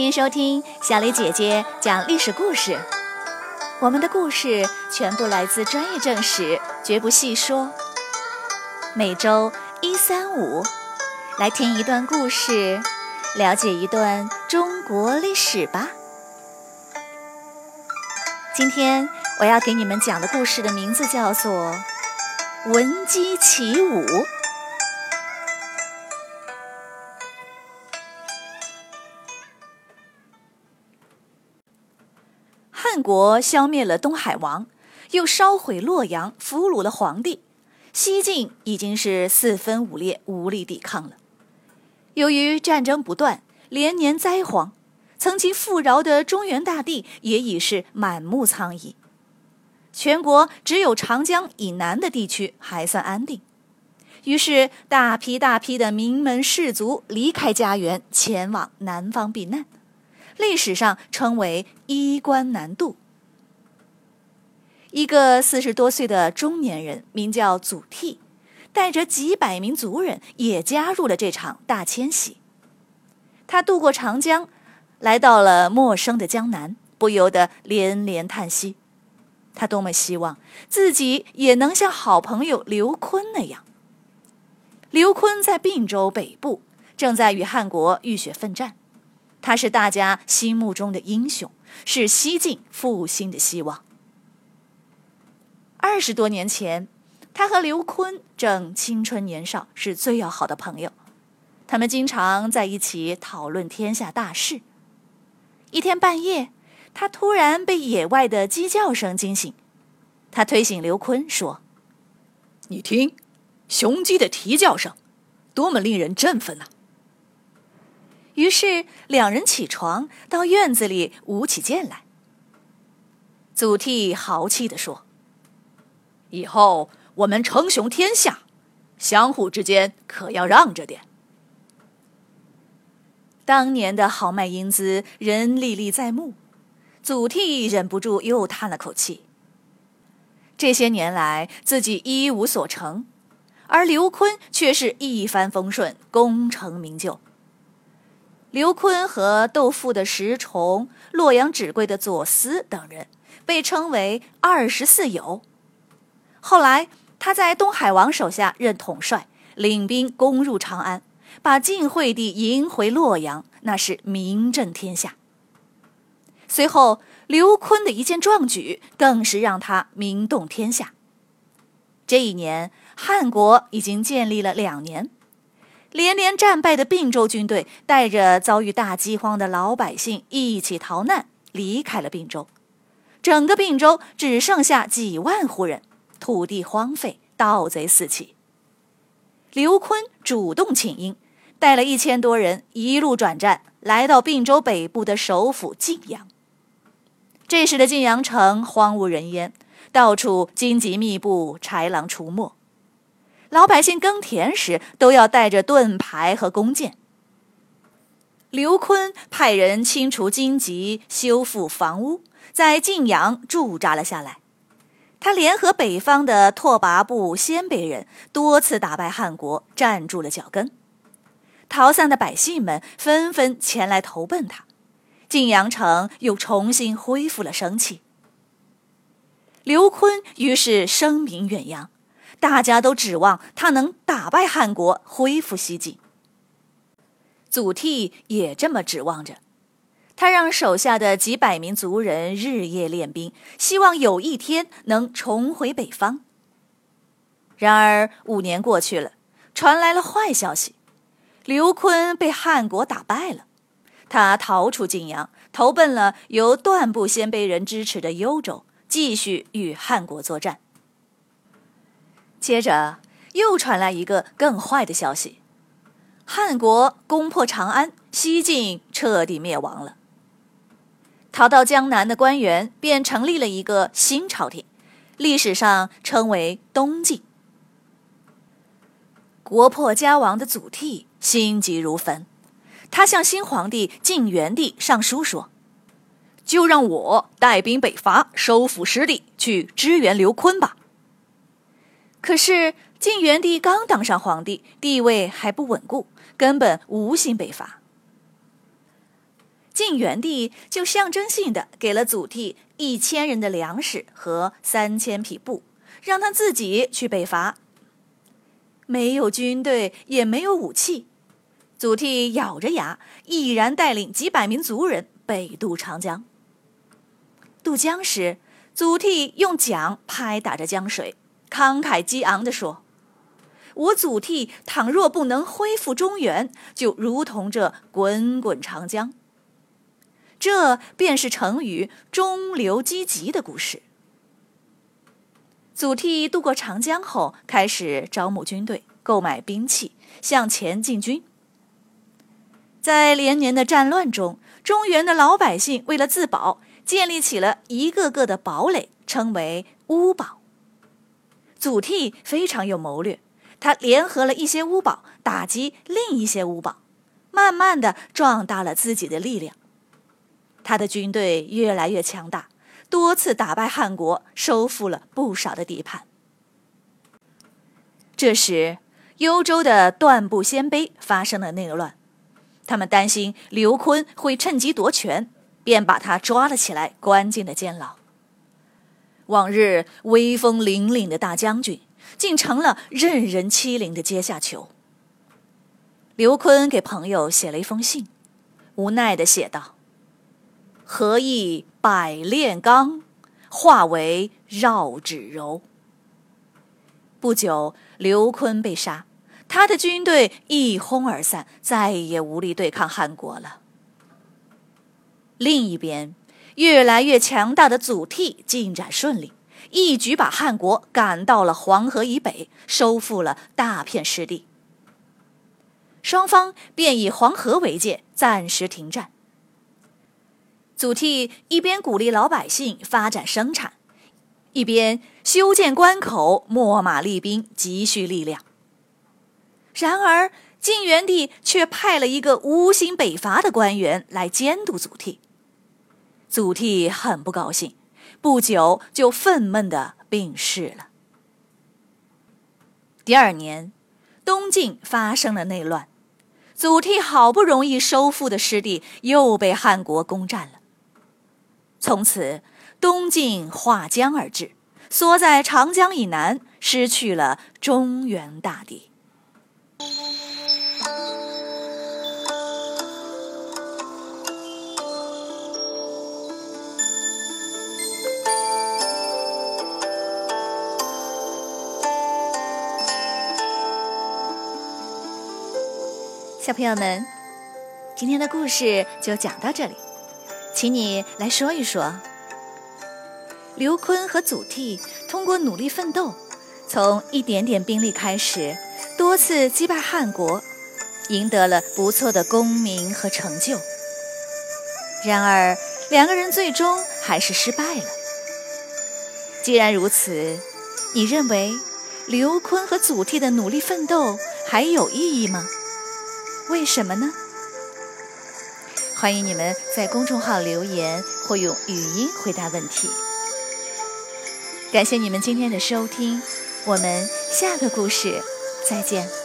欢迎收听小雷姐姐讲历史故事。我们的故事全部来自专业正史，绝不细说。每周一、三、五，来听一段故事，了解一段中国历史吧。今天我要给你们讲的故事的名字叫做《闻鸡起舞》。国消灭了东海王，又烧毁洛阳，俘虏了皇帝，西晋已经是四分五裂，无力抵抗了。由于战争不断，连年灾荒，曾经富饶的中原大地也已是满目苍夷。全国只有长江以南的地区还算安定，于是大批大批的名门士族离开家园，前往南方避难。历史上称为“衣冠南渡”。一个四十多岁的中年人，名叫祖逖，带着几百名族人也加入了这场大迁徙。他渡过长江，来到了陌生的江南，不由得连连叹息。他多么希望自己也能像好朋友刘琨那样。刘琨在并州北部，正在与汉国浴血奋战。他是大家心目中的英雄，是西晋复兴的希望。二十多年前，他和刘琨正青春年少，是最要好的朋友。他们经常在一起讨论天下大事。一天半夜，他突然被野外的鸡叫声惊醒。他推醒刘琨说：“你听，雄鸡的啼叫声，多么令人振奋啊！”于是两人起床，到院子里舞起剑来。祖逖豪气地说：“以后我们称雄天下，相互之间可要让着点。”当年的豪迈英姿仍历历在目，祖逖忍不住又叹了口气。这些年来，自己一无所成，而刘琨却是一帆风顺，功成名就。刘琨和窦父的石崇、洛阳纸贵的左思等人，被称为二十四友。后来，他在东海王手下任统帅，领兵攻入长安，把晋惠帝迎回洛阳，那是名震天下。随后，刘琨的一件壮举，更是让他名动天下。这一年，汉国已经建立了两年。连连战败的并州军队带着遭遇大饥荒的老百姓一起逃难，离开了并州。整个并州只剩下几万户人，土地荒废，盗贼四起。刘琨主动请缨，带了一千多人一路转战，来到并州北部的首府晋阳。这时的晋阳城荒无人烟，到处荆棘密布，豺狼出没。老百姓耕田时都要带着盾牌和弓箭。刘琨派人清除荆棘，修复房屋，在晋阳驻扎了下来。他联合北方的拓跋部、鲜卑人，多次打败汉国，站住了脚跟。逃散的百姓们纷纷前来投奔他，晋阳城又重新恢复了生气。刘琨于是声名远扬。大家都指望他能打败汉国，恢复西晋。祖逖也这么指望着，他让手下的几百名族人日夜练兵，希望有一天能重回北方。然而五年过去了，传来了坏消息：刘琨被汉国打败了。他逃出晋阳，投奔了由段部鲜卑人支持的幽州，继续与汉国作战。接着又传来一个更坏的消息：汉国攻破长安，西晋彻底灭亡了。逃到江南的官员便成立了一个新朝廷，历史上称为东晋。国破家亡的祖逖心急如焚，他向新皇帝晋元帝上书说：“就让我带兵北伐，收复失地，去支援刘琨吧。”可是晋元帝刚当上皇帝，地位还不稳固，根本无心北伐。晋元帝就象征性的给了祖逖一千人的粮食和三千匹布，让他自己去北伐。没有军队，也没有武器，祖逖咬着牙，毅然带领几百名族人北渡长江。渡江时，祖逖用桨拍打着江水，慷慨激昂地说：“我祖逖倘若不能恢复中原，就如同这滚滚长江。”这便是成语“中流击楫”的故事。祖逖渡过长江后，开始招募军队，购买兵器，向前进军。在连年的战乱中，中原的老百姓为了自保，建立起了一个个的堡垒，称为乌堡。祖逖非常有谋略，他联合了一些屋堡，打击另一些屋堡，慢慢的壮大了自己的力量。他的军队越来越强大，多次打败汉国，收复了不少的地盘。这时，幽州的段部鲜卑发生了内乱，他们担心刘琨会趁机夺权，便把他抓了起来，关进了监牢。往日威风凛凛的大将军，竟成了任人欺凌的阶下囚。刘琨给朋友写了一封信，无奈地写道。何以百炼钢，化为绕指柔？不久，刘琨被杀，他的军队一哄而散，再也无力对抗汉国了。另一边，越来越强大的祖逖进展顺利，一举把汉国赶到了黄河以北，收复了大片失地。双方便以黄河为界，暂时停战。祖逖一边鼓励老百姓发展生产，一边修建关口、秣马厉兵、积蓄力量。然而，晋元帝却派了一个无心北伐的官员来监督祖逖。祖逖很不高兴，不久就愤懑的病逝了。第二年，东晋发生了内乱，祖逖好不容易收复的失地又被汉国攻占了。从此，东晋划江而治，缩在长江以南，失去了中原大地。小朋友们，今天的故事就讲到这里。请你来说一说，刘琨和祖逖通过努力奋斗，从一点点兵力开始，多次击败汉国，赢得了不错的功名和成就。然而，两个人最终还是失败了。既然如此，你认为刘琨和祖逖的努力奋斗还有意义吗？为什么呢？欢迎你们在公众号留言或用语音回答问题。感谢你们今天的收听，我们下个故事再见。